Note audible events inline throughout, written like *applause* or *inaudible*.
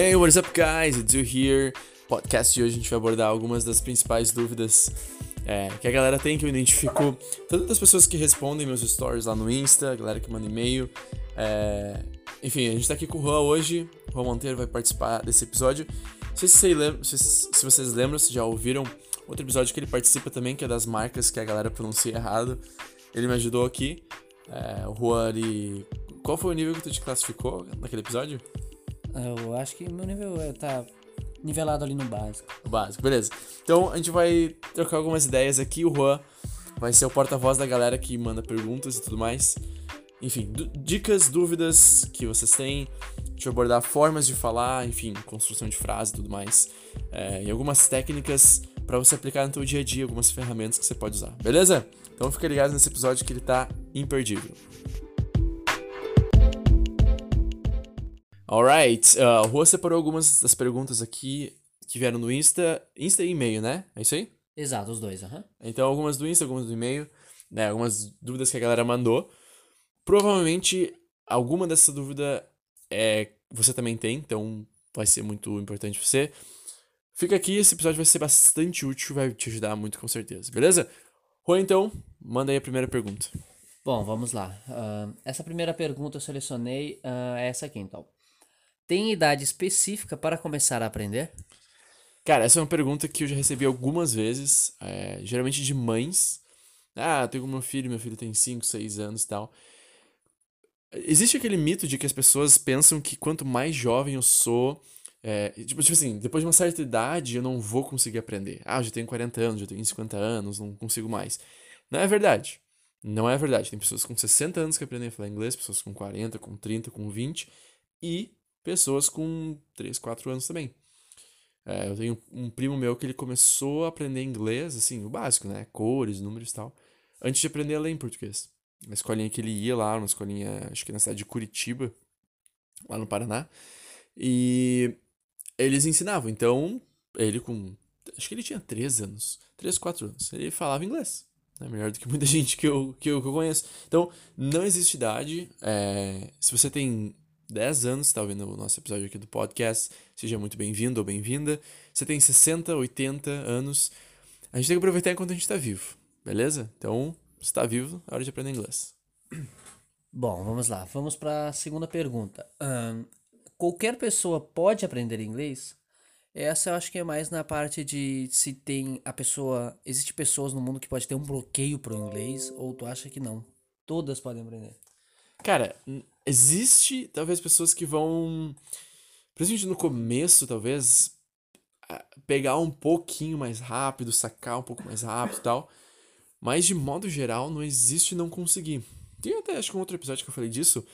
Hey, what's up, guys? It's you here. Podcast de hoje a gente vai abordar algumas das principais dúvidas é, que a galera tem, que eu identifico tanto das pessoas que respondem meus stories lá no Insta, a galera que manda e-mail. É, enfim, a gente tá aqui com o Juan hoje. O Juan Monteiro vai participar desse episódio. Se, lembra, se, se vocês lembram, se já ouviram outro episódio que ele participa também, que é das marcas que a galera pronuncia errado. Ele me ajudou aqui. É, o Juan, ele... Qual foi o nível que tu te classificou naquele episódio? Eu acho que meu nível é, tá nivelado ali no básico. O básico, beleza. Então a gente vai trocar algumas ideias aqui. O Juan vai ser o porta-voz da galera que manda perguntas e tudo mais. Enfim, dicas, dúvidas que vocês têm. Deixa eu abordar formas de falar, enfim, construção de frase e tudo mais. É, e algumas técnicas para você aplicar no seu dia a dia, algumas ferramentas que você pode usar, beleza? Então fica ligado nesse episódio que ele tá imperdível. Alright, uh, o Rua separou algumas das perguntas aqui que vieram no Insta, Insta e e-mail, né? É isso aí? Exato, os dois, aham. Uhum. Então, algumas do Insta, algumas do e-mail, né? Algumas dúvidas que a galera mandou. Provavelmente, alguma dessa dúvida é, você também tem, então vai ser muito importante pra você. Fica aqui, esse episódio vai ser bastante útil, vai te ajudar muito com certeza, beleza? Rua, então, manda aí a primeira pergunta. Bom, vamos lá. Uh, essa primeira pergunta eu selecionei uh, essa aqui, então. Tem idade específica para começar a aprender? Cara, essa é uma pergunta que eu já recebi algumas vezes, é, geralmente de mães. Ah, eu tenho meu filho, meu filho tem 5, 6 anos e tal. Existe aquele mito de que as pessoas pensam que quanto mais jovem eu sou, é, tipo, tipo assim, depois de uma certa idade eu não vou conseguir aprender. Ah, eu já tenho 40 anos, já tenho 50 anos, não consigo mais. Não é verdade. Não é verdade. Tem pessoas com 60 anos que aprendem a falar inglês, pessoas com 40, com 30, com 20. E pessoas com 3, 4 anos também. É, eu tenho um primo meu que ele começou a aprender inglês, assim, o básico, né? Cores, números e tal, antes de aprender a ler em português. Na escolinha que ele ia lá, uma escolinha, acho que na cidade de Curitiba, lá no Paraná. E eles ensinavam. Então, ele com. Acho que ele tinha 3 anos. 3, 4 anos. Ele falava inglês. Né? Melhor do que muita *laughs* gente que eu, que eu, que eu conheço. Então, não existe idade. É, se você tem 10 anos, está ouvindo o nosso episódio aqui do podcast, seja muito bem-vindo ou bem-vinda. Você tem 60, 80 anos, a gente tem que aproveitar enquanto a gente está vivo, beleza? Então, se está vivo, é hora de aprender inglês. *clears throat* Bom, vamos lá. Vamos para a segunda pergunta. Um, qualquer pessoa pode aprender inglês? Essa eu acho que é mais na parte de se tem a pessoa. Existe pessoas no mundo que pode ter um bloqueio pro inglês, ou tu acha que não? Todas podem aprender. Cara, existe talvez pessoas que vão, principalmente no começo, talvez, pegar um pouquinho mais rápido, sacar um pouco mais rápido e tal. Mas de modo geral, não existe não conseguir. Tem até acho que um outro episódio que eu falei disso.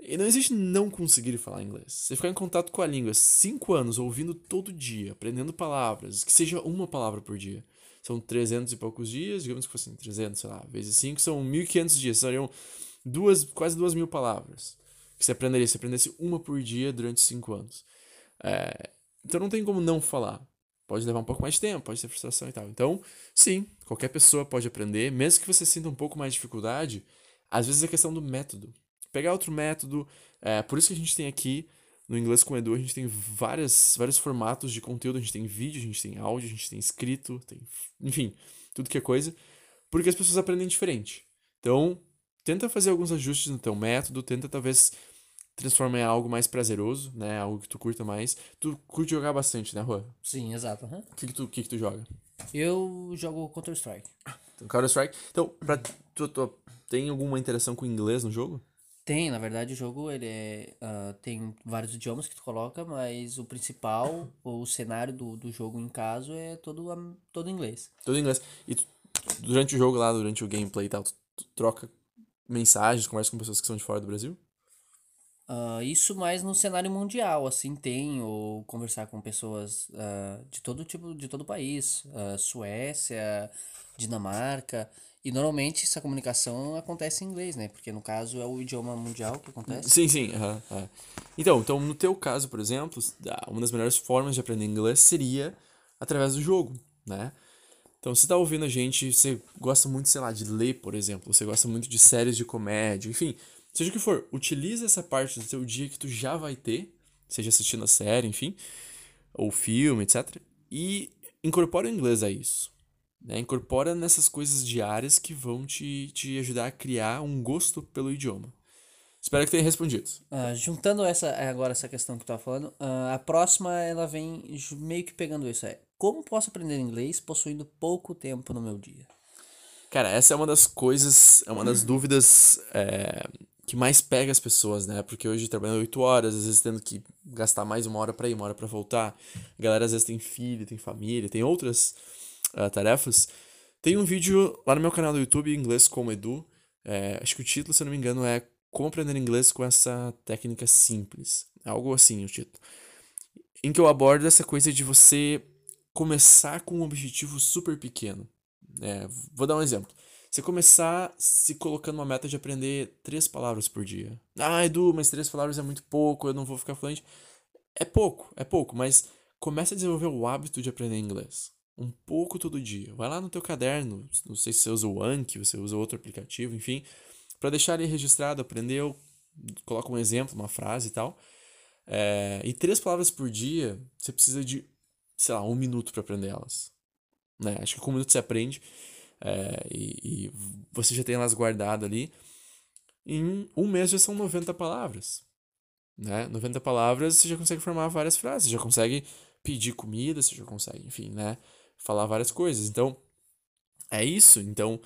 E não existe não conseguir falar inglês. Você ficar em contato com a língua cinco anos, ouvindo todo dia, aprendendo palavras, que seja uma palavra por dia. São 300 e poucos dias, digamos que fossem 300, sei lá, vezes 5, são 1.500 dias. Seriam duas, quase duas mil palavras que você aprenderia se aprendesse uma por dia durante cinco anos. É, então não tem como não falar. Pode levar um pouco mais de tempo, pode ter frustração e tal. Então, sim, qualquer pessoa pode aprender, mesmo que você sinta um pouco mais de dificuldade, às vezes é questão do método. Pegar outro método, é, por isso que a gente tem aqui no Inglês com Edu, a gente tem várias, vários formatos de conteúdo, a gente tem vídeo, a gente tem áudio, a gente tem escrito, tem, enfim, tudo que é coisa, porque as pessoas aprendem diferente. Então, tenta fazer alguns ajustes no teu método, tenta talvez transformar em algo mais prazeroso, né? Algo que tu curta mais. Tu curte jogar bastante, né, Rua? Sim, exato. O uhum. que, que, tu, que, que tu joga? Eu jogo Counter-Strike. Counter-Strike. Então, pra, tu, tu, tem alguma interação com o inglês no jogo? Tem, na verdade o jogo ele é, uh, tem vários idiomas que tu coloca, mas o principal, o cenário do, do jogo em caso é todo, todo inglês. Todo inglês. E tu, durante o jogo lá, durante o gameplay e tal, tu, tu troca mensagens, conversa com pessoas que são de fora do Brasil? Uh, isso mais no cenário mundial, assim, tem, ou conversar com pessoas uh, de todo tipo, de todo o país, uh, Suécia, Dinamarca, e normalmente essa comunicação acontece em inglês, né? Porque no caso é o idioma mundial que acontece. Sim, sim. Então, então, no teu caso, por exemplo, uma das melhores formas de aprender inglês seria através do jogo, né? Então, se tá ouvindo a gente, você gosta muito, sei lá, de ler, por exemplo, você gosta muito de séries de comédia, enfim, seja o que for, utiliza essa parte do seu dia que tu já vai ter, seja assistindo a série, enfim, ou filme, etc. E incorpora o inglês a isso. Né? Incorpora nessas coisas diárias que vão te, te ajudar a criar um gosto pelo idioma. Espero que tenha respondido. Uh, juntando essa agora essa questão que tu estava falando, uh, a próxima ela vem meio que pegando isso. É como posso aprender inglês possuindo pouco tempo no meu dia? Cara, essa é uma das coisas, é uma das dúvidas é, que mais pega as pessoas, né? Porque hoje trabalhando oito horas, às vezes tendo que gastar mais uma hora para ir, uma hora para voltar. A galera às vezes tem filho, tem família, tem outras uh, tarefas. Tem um vídeo lá no meu canal do YouTube, Inglês como Edu. É, acho que o título, se eu não me engano, é Como aprender inglês com essa técnica simples. Algo assim o título. Em que eu abordo essa coisa de você começar com um objetivo super pequeno. É, vou dar um exemplo. Você começar se colocando uma meta de aprender três palavras por dia. Ah, Edu, mas três palavras é muito pouco, eu não vou ficar fluente. É pouco, é pouco, mas comece a desenvolver o hábito de aprender inglês. Um pouco todo dia. Vai lá no teu caderno, não sei se você usa o Anki, você usa outro aplicativo, enfim, para deixar ali registrado, aprendeu, coloca um exemplo, uma frase e tal. É, e três palavras por dia, você precisa de, sei lá, um minuto para aprender elas. Né? Acho que com um minuto você aprende é, e, e, você já tem elas guardadas ali. Em um mês já são 90 palavras. Né? 90 palavras você já consegue formar várias frases, já consegue pedir comida, você já consegue, enfim, né? Falar várias coisas. Então, é isso. Então,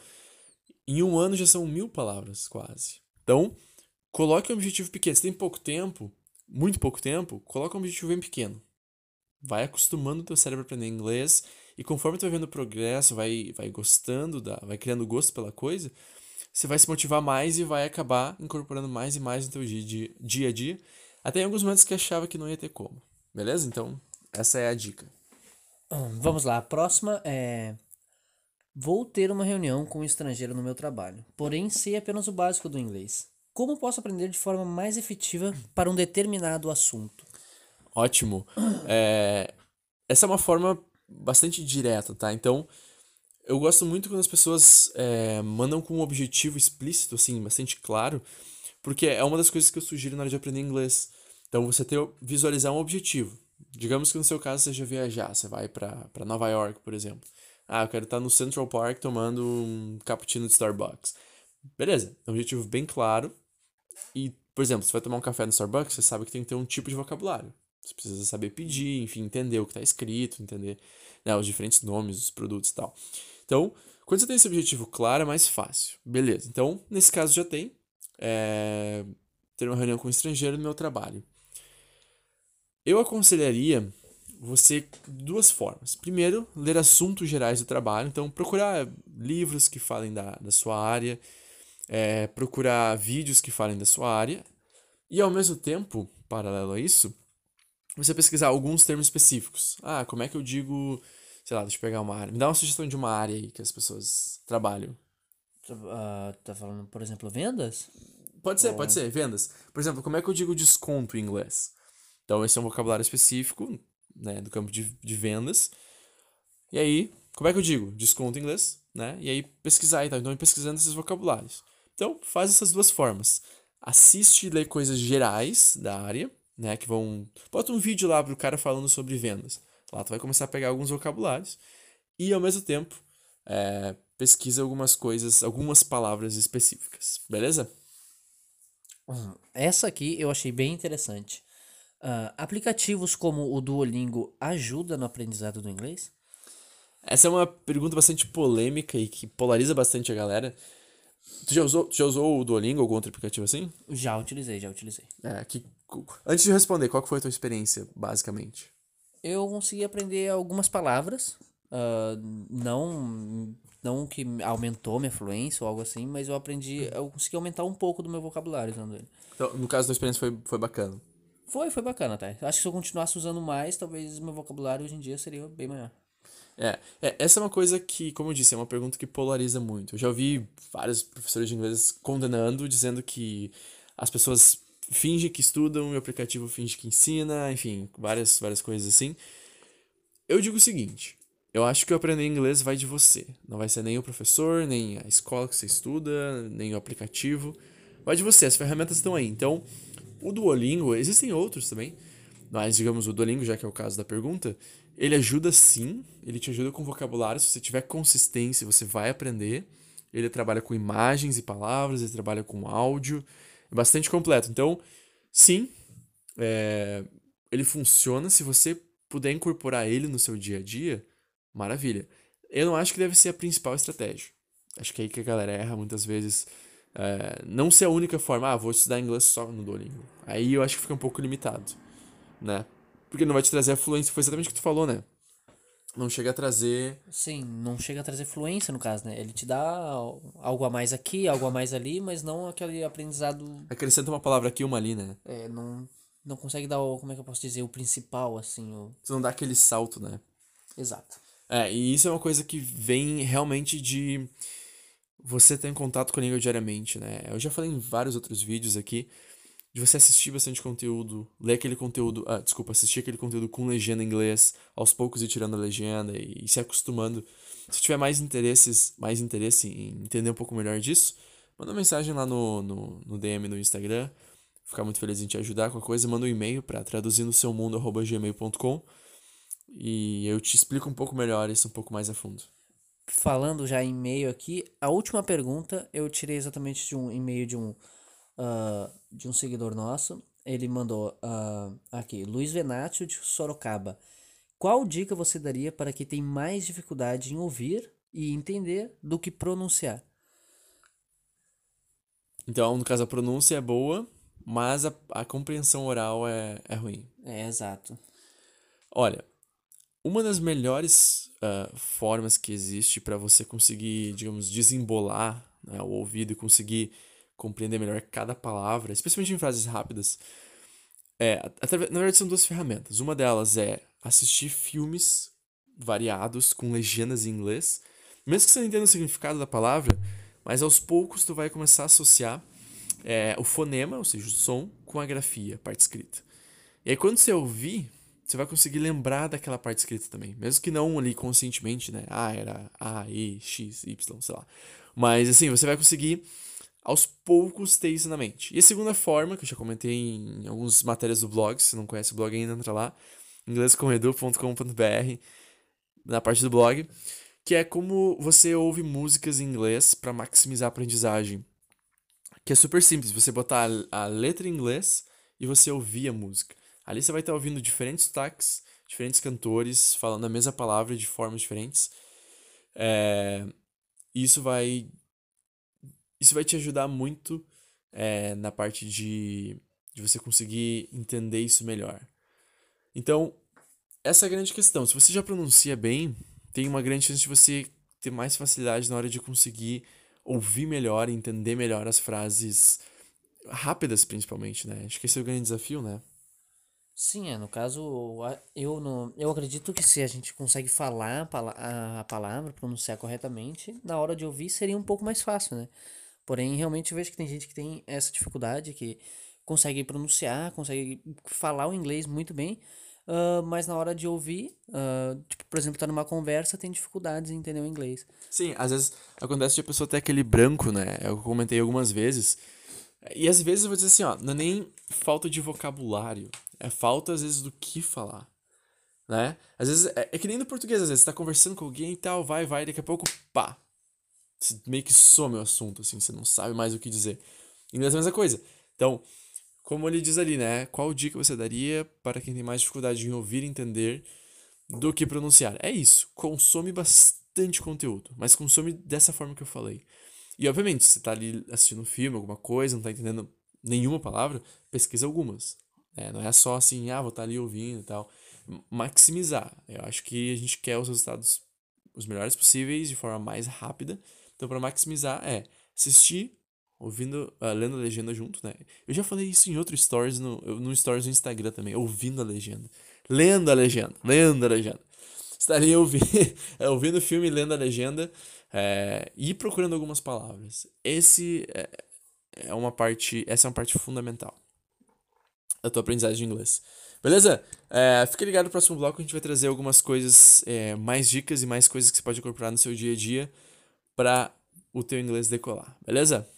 em um ano já são mil palavras, quase. Então, coloque um objetivo pequeno. Se tem pouco tempo, muito pouco tempo, coloque um objetivo bem pequeno. Vai acostumando o teu cérebro a aprender inglês e conforme tu vai vendo o progresso, vai, vai gostando, da, vai criando gosto pela coisa, você vai se motivar mais e vai acabar incorporando mais e mais no teu dia, dia a dia. Até em alguns momentos que achava que não ia ter como. Beleza? Então, essa é a dica. Vamos lá, a próxima é. Vou ter uma reunião com um estrangeiro no meu trabalho, porém sei apenas o básico do inglês. Como posso aprender de forma mais efetiva para um determinado assunto? Ótimo. É, essa é uma forma bastante direta, tá? Então, eu gosto muito quando as pessoas é, mandam com um objetivo explícito, assim, bastante claro, porque é uma das coisas que eu sugiro na hora de aprender inglês. Então, você ter, visualizar um objetivo. Digamos que no seu caso seja viajar, você vai para Nova York, por exemplo. Ah, eu quero estar no Central Park tomando um cappuccino de Starbucks. Beleza, é um objetivo bem claro. E, por exemplo, você vai tomar um café no Starbucks, você sabe que tem que ter um tipo de vocabulário. Você precisa saber pedir, enfim, entender o que está escrito, entender né, os diferentes nomes dos produtos e tal. Então, quando você tem esse objetivo claro, é mais fácil. Beleza, então, nesse caso já tem. É, ter uma reunião com um estrangeiro no meu trabalho. Eu aconselharia você duas formas. Primeiro, ler assuntos gerais do trabalho. Então, procurar livros que falem da, da sua área, é, procurar vídeos que falem da sua área. E, ao mesmo tempo, paralelo a isso, você pesquisar alguns termos específicos. Ah, como é que eu digo, sei lá, deixa eu pegar uma área. Me dá uma sugestão de uma área aí que as pessoas trabalham. Uh, tá falando, por exemplo, vendas? Pode ser, Ou... pode ser, vendas. Por exemplo, como é que eu digo desconto em inglês? Então, esse é um vocabulário específico, né, do campo de, de vendas. E aí, como é que eu digo? Desconto em inglês, né? E aí, pesquisar e tal. Então, pesquisando esses vocabulários. Então, faz essas duas formas. Assiste e lê coisas gerais da área, né? Que vão. Bota um vídeo lá pro cara falando sobre vendas. Lá tu vai começar a pegar alguns vocabulários e ao mesmo tempo é, pesquisa algumas coisas, algumas palavras específicas, beleza? Essa aqui eu achei bem interessante. Uh, aplicativos como o Duolingo ajudam no aprendizado do inglês? Essa é uma pergunta bastante polêmica e que polariza bastante a galera. Tu já usou, tu já usou o Duolingo ou algum outro aplicativo assim? Já utilizei, já utilizei. É, que, antes de responder, qual foi a tua experiência, basicamente? Eu consegui aprender algumas palavras. Uh, não, não que aumentou minha fluência ou algo assim, mas eu aprendi, eu consegui aumentar um pouco do meu vocabulário usando ele. Então, no caso da experiência foi, foi bacana? Foi, foi bacana até. Acho que se eu continuasse usando mais, talvez meu vocabulário hoje em dia seria bem maior. É, é, essa é uma coisa que, como eu disse, é uma pergunta que polariza muito. Eu já ouvi vários professores de inglês condenando, dizendo que as pessoas fingem que estudam e o aplicativo finge que ensina, enfim, várias, várias coisas assim. Eu digo o seguinte: eu acho que aprender inglês vai de você. Não vai ser nem o professor, nem a escola que você estuda, nem o aplicativo. Vai de você, as ferramentas estão aí. Então, o Duolingo, existem outros também. Mas, digamos, o Duolingo, já que é o caso da pergunta, ele ajuda sim, ele te ajuda com vocabulário. Se você tiver consistência, você vai aprender. Ele trabalha com imagens e palavras, ele trabalha com áudio. É bastante completo. Então, sim, é, ele funciona. Se você puder incorporar ele no seu dia a dia, maravilha. Eu não acho que deve ser a principal estratégia. Acho que é aí que a galera erra muitas vezes. É, não ser a única forma, ah, vou estudar inglês só no Duolingo. Aí eu acho que fica um pouco limitado, né? Porque não vai te trazer a fluência, foi exatamente o que tu falou, né? Não chega a trazer. Sim, não chega a trazer fluência no caso, né? Ele te dá algo a mais aqui, algo a mais ali, mas não aquele aprendizado. Acrescenta uma palavra aqui, uma ali, né? É, não, não consegue dar o. Como é que eu posso dizer? O principal, assim. O... Você não dá aquele salto, né? Exato. É, e isso é uma coisa que vem realmente de você ter em contato com a língua diariamente, né? Eu já falei em vários outros vídeos aqui de você assistir bastante conteúdo, ler aquele conteúdo, ah, desculpa, assistir aquele conteúdo com legenda em inglês, aos poucos ir tirando a legenda e, e se acostumando. Se tiver mais interesses, mais interesse em entender um pouco melhor disso, manda uma mensagem lá no, no, no DM no Instagram. Ficar muito feliz em te ajudar com a coisa, manda um e-mail para traduzir no seu mundo@gmail.com e eu te explico um pouco melhor isso um pouco mais a fundo. Falando já em e-mail aqui, a última pergunta eu tirei exatamente de um e-mail de um uh, de um seguidor nosso. Ele mandou uh, aqui, Luiz Venátio de Sorocaba. Qual dica você daria para quem tem mais dificuldade em ouvir e entender do que pronunciar? Então, no caso, a pronúncia é boa, mas a, a compreensão oral é, é ruim. É, exato. Olha, uma das melhores uh, formas que existe para você conseguir, digamos, desembolar né, o ouvido e conseguir compreender melhor cada palavra, especialmente em frases rápidas, é, através, na verdade são duas ferramentas. Uma delas é assistir filmes variados com legendas em inglês, mesmo que você não entenda o significado da palavra, mas aos poucos tu vai começar a associar é, o fonema, ou seja, o som, com a grafia, a parte escrita. E aí quando você ouvir, você vai conseguir lembrar daquela parte escrita também, mesmo que não ali conscientemente, né? Ah, era A, E, X, Y, sei lá. Mas assim, você vai conseguir aos poucos ter isso na mente. E a segunda forma, que eu já comentei em algumas matérias do blog, se não conhece o blog ainda, entra lá, inglescomedu.com.br, na parte do blog, que é como você ouve músicas em inglês para maximizar a aprendizagem. Que é super simples, você botar a letra em inglês e você ouvir a música. Ali você vai estar ouvindo diferentes sotaques, diferentes cantores falando a mesma palavra de formas diferentes. É, isso vai isso vai te ajudar muito é, na parte de, de você conseguir entender isso melhor. Então, essa é a grande questão. Se você já pronuncia bem, tem uma grande chance de você ter mais facilidade na hora de conseguir ouvir melhor entender melhor as frases rápidas, principalmente, né? Acho que esse é o grande desafio, né? Sim, é, no caso, eu, no, eu acredito que se a gente consegue falar a palavra, pronunciar corretamente, na hora de ouvir seria um pouco mais fácil, né? Porém, realmente eu vejo que tem gente que tem essa dificuldade, que consegue pronunciar, consegue falar o inglês muito bem, uh, mas na hora de ouvir, uh, tipo, por exemplo, tá numa conversa, tem dificuldades em entender o inglês. Sim, às vezes acontece de a pessoa ter aquele branco, né? Eu comentei algumas vezes. E às vezes eu vou dizer assim, ó, não é nem falta de vocabulário, é falta às vezes do que falar. Né? Às vezes é, é que nem no português, às vezes você tá conversando com alguém e tal, vai, vai, daqui a pouco, pá, meio que some o assunto, assim, você não sabe mais o que dizer. Em inglês é a mesma coisa. Então, como ele diz ali, né? Qual dica você daria para quem tem mais dificuldade em ouvir e entender do que pronunciar? É isso. Consome bastante conteúdo, mas consome dessa forma que eu falei. E, obviamente, se você tá ali assistindo um filme, alguma coisa, não tá entendendo nenhuma palavra, pesquisa algumas. É, não é só assim, ah, vou estar tá ali ouvindo e tal. Maximizar. Eu acho que a gente quer os resultados os melhores possíveis de forma mais rápida então, para maximizar, é assistir, ouvindo, uh, lendo a legenda junto, né? Eu já falei isso em outro stories, no, no stories no Instagram também, ouvindo a legenda. Lendo a legenda, lendo a legenda. Estaria *laughs* ouvindo, é, ouvindo o filme, lendo a legenda é, e procurando algumas palavras. Esse é, é uma parte, essa é uma parte fundamental da tua aprendizagem de inglês. Beleza? É, fica ligado no próximo bloco, a gente vai trazer algumas coisas, é, mais dicas e mais coisas que você pode incorporar no seu dia a dia para o teu inglês decolar, beleza?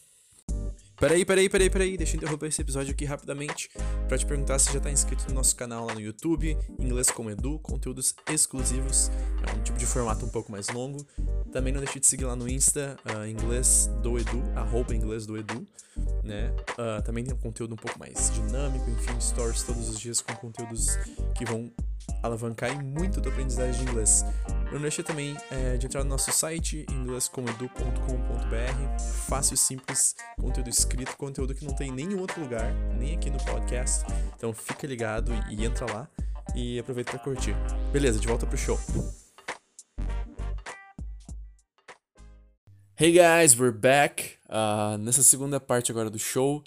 Peraí, peraí, peraí, peraí, deixa eu interromper esse episódio aqui rapidamente para te perguntar se já tá inscrito no nosso canal lá no YouTube, Inglês com Edu, conteúdos exclusivos, é um tipo de formato um pouco mais longo. Também não deixe de seguir lá no Insta, uh, Inglês do Edu, arroba Inglês do Edu, né? Uh, também tem um conteúdo um pouco mais dinâmico, enfim, stories todos os dias com conteúdos que vão alavancar muito a tua aprendizagem de inglês. Não deixe também é, de entrar no nosso site, inglescomedu.com.br. Fácil, simples, conteúdo escrito, conteúdo que não tem em nenhum outro lugar, nem aqui no podcast. Então fica ligado e, e entra lá e aproveita para curtir. Beleza, de volta pro show. Hey guys, we're back. Uh, nessa segunda parte agora do show,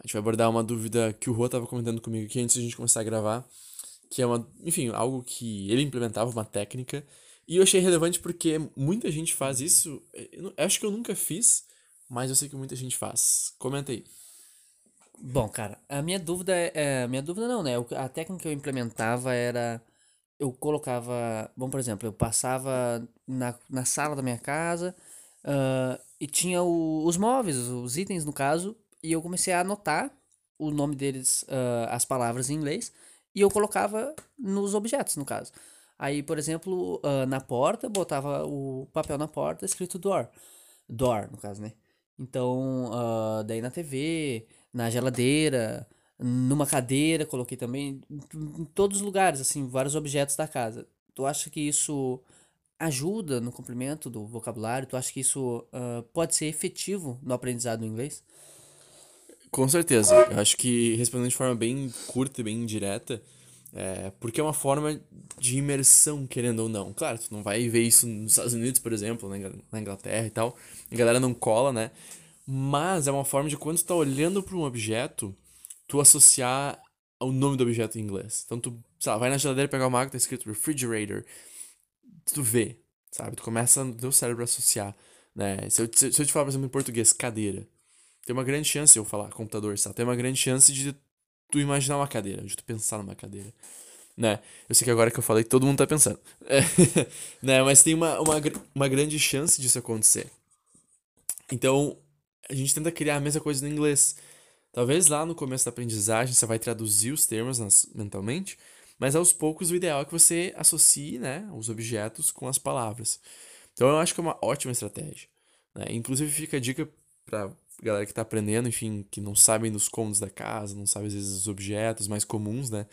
a gente vai abordar uma dúvida que o Rô estava comentando comigo aqui antes de a gente começar a gravar que é uma, enfim, algo que ele implementava uma técnica. E eu achei relevante porque muita gente faz isso. Eu acho que eu nunca fiz, mas eu sei que muita gente faz. Comenta aí. Bom, cara, a minha dúvida é. é minha dúvida não, né? A técnica que eu implementava era. Eu colocava. Bom, por exemplo, eu passava na, na sala da minha casa uh, e tinha o, os móveis, os itens no caso, e eu comecei a anotar o nome deles, uh, as palavras em inglês e eu colocava nos objetos, no caso. Aí, por exemplo, uh, na porta, botava o papel na porta escrito door. Door, no caso, né? Então, uh, daí na TV, na geladeira, numa cadeira, coloquei também, em todos os lugares, assim, vários objetos da casa. Tu acha que isso ajuda no complemento do vocabulário? Tu acha que isso uh, pode ser efetivo no aprendizado do inglês? Com certeza. Eu acho que respondendo de forma bem curta e bem direta, é, porque é uma forma de imersão, querendo ou não. Claro, tu não vai ver isso nos Estados Unidos, por exemplo, na Inglaterra e tal. A galera não cola, né? Mas é uma forma de quando tu tá olhando para um objeto, tu associar o nome do objeto em inglês. Então tu, sei lá, vai na geladeira pegar uma água, tá escrito refrigerator. Tu vê, sabe? Tu começa no teu cérebro a associar, né? Se eu, se eu te falar, por exemplo, em português, cadeira tem uma grande chance, eu falar computador, sabe? Tem uma grande chance de tu imaginar uma cadeira, de tu pensar numa cadeira. Né? Eu sei que agora que eu falei, todo mundo tá pensando. *laughs* Né? Mas tem uma, uma, uma grande chance disso acontecer. Então, a gente tenta criar a mesma coisa no inglês. Talvez lá no começo da aprendizagem você vai traduzir os termos nas, mentalmente, mas aos poucos o ideal é que você associe né, os objetos com as palavras. Então eu acho que é uma ótima estratégia. Né? Inclusive fica a dica para galera que tá aprendendo, enfim, que não sabem dos cômodos da casa, não sabe às vezes os objetos mais comuns, né?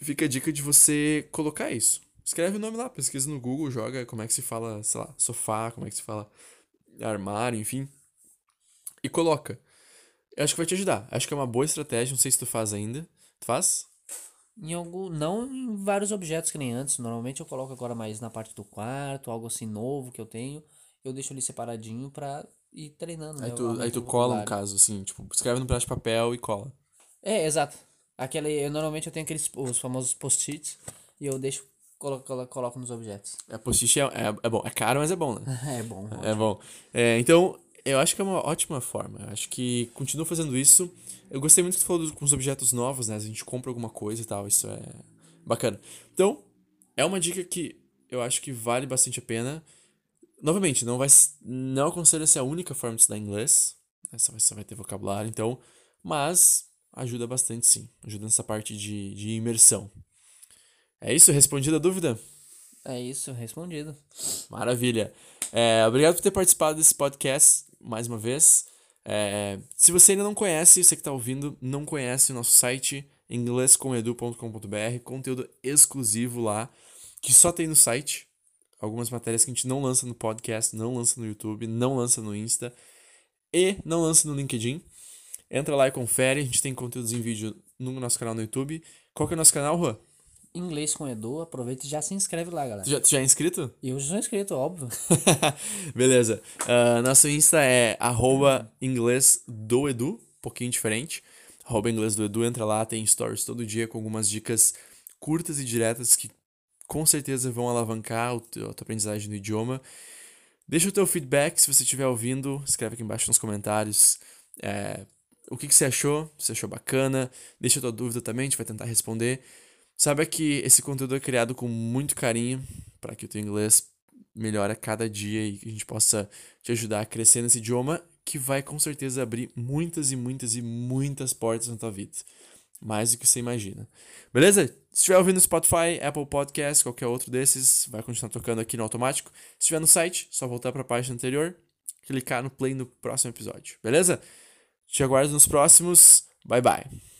Fica a dica de você colocar isso. Escreve o nome lá, pesquisa no Google, joga como é que se fala, sei lá, sofá, como é que se fala armário, enfim. E coloca. Eu acho que vai te ajudar. Acho que é uma boa estratégia, não sei se tu faz ainda. Tu faz? Em algum, não em vários objetos que nem antes. Normalmente eu coloco agora mais na parte do quarto, algo assim novo que eu tenho. Eu deixo ali separadinho pra e treinando, aí né? Tu, aí tu cola, no caso, assim, tipo, escreve no pedaço de papel e cola. É, exato. Aquele, eu, normalmente eu tenho aqueles os famosos post-its e eu deixo, coloco, coloco, coloco nos objetos. É, post-it é, é, é, bom. É caro, mas é bom, né? *laughs* é bom. É, é bom. É, então, eu acho que é uma ótima forma. Eu acho que continua fazendo isso. Eu gostei muito que tu falou com os objetos novos, né? A gente compra alguma coisa e tal. Isso é bacana. Então, é uma dica que eu acho que vale bastante a pena. Novamente, não vai não aconselho ser a única forma de estudar inglês. Né? Você vai ter vocabulário, então. Mas ajuda bastante sim. Ajuda nessa parte de, de imersão. É isso? Respondida a dúvida? É isso, respondido. Maravilha. É, obrigado por ter participado desse podcast mais uma vez. É, se você ainda não conhece, você que está ouvindo, não conhece o nosso site inglescomedu.com.br, conteúdo exclusivo lá, que só tem no site algumas matérias que a gente não lança no podcast, não lança no YouTube, não lança no Insta e não lança no LinkedIn. Entra lá e confere, a gente tem conteúdos em vídeo no nosso canal no YouTube. Qual que é o nosso canal, Juan? Inglês com Edu, aproveita e já se inscreve lá, galera. Tu já, tu já é inscrito? Eu já sou inscrito, óbvio. *laughs* Beleza. Uh, nosso Insta é arroba inglês do Edu, um pouquinho diferente. Arroba inglês do Edu, entra lá, tem stories todo dia com algumas dicas curtas e diretas que com certeza vão alavancar a tua aprendizagem do idioma. Deixa o teu feedback se você estiver ouvindo, escreve aqui embaixo nos comentários é, o que, que você achou, se achou bacana, deixa a tua dúvida também, a gente vai tentar responder. Saiba que esse conteúdo é criado com muito carinho para que o teu inglês melhore a cada dia e que a gente possa te ajudar a crescer nesse idioma que vai com certeza abrir muitas e muitas e muitas portas na tua vida. Mais do que você imagina. Beleza? Se estiver ouvindo no Spotify, Apple Podcast, qualquer outro desses, vai continuar tocando aqui no automático. Se estiver no site, só voltar para a página anterior, clicar no play no próximo episódio. Beleza? Te aguardo nos próximos. Bye bye.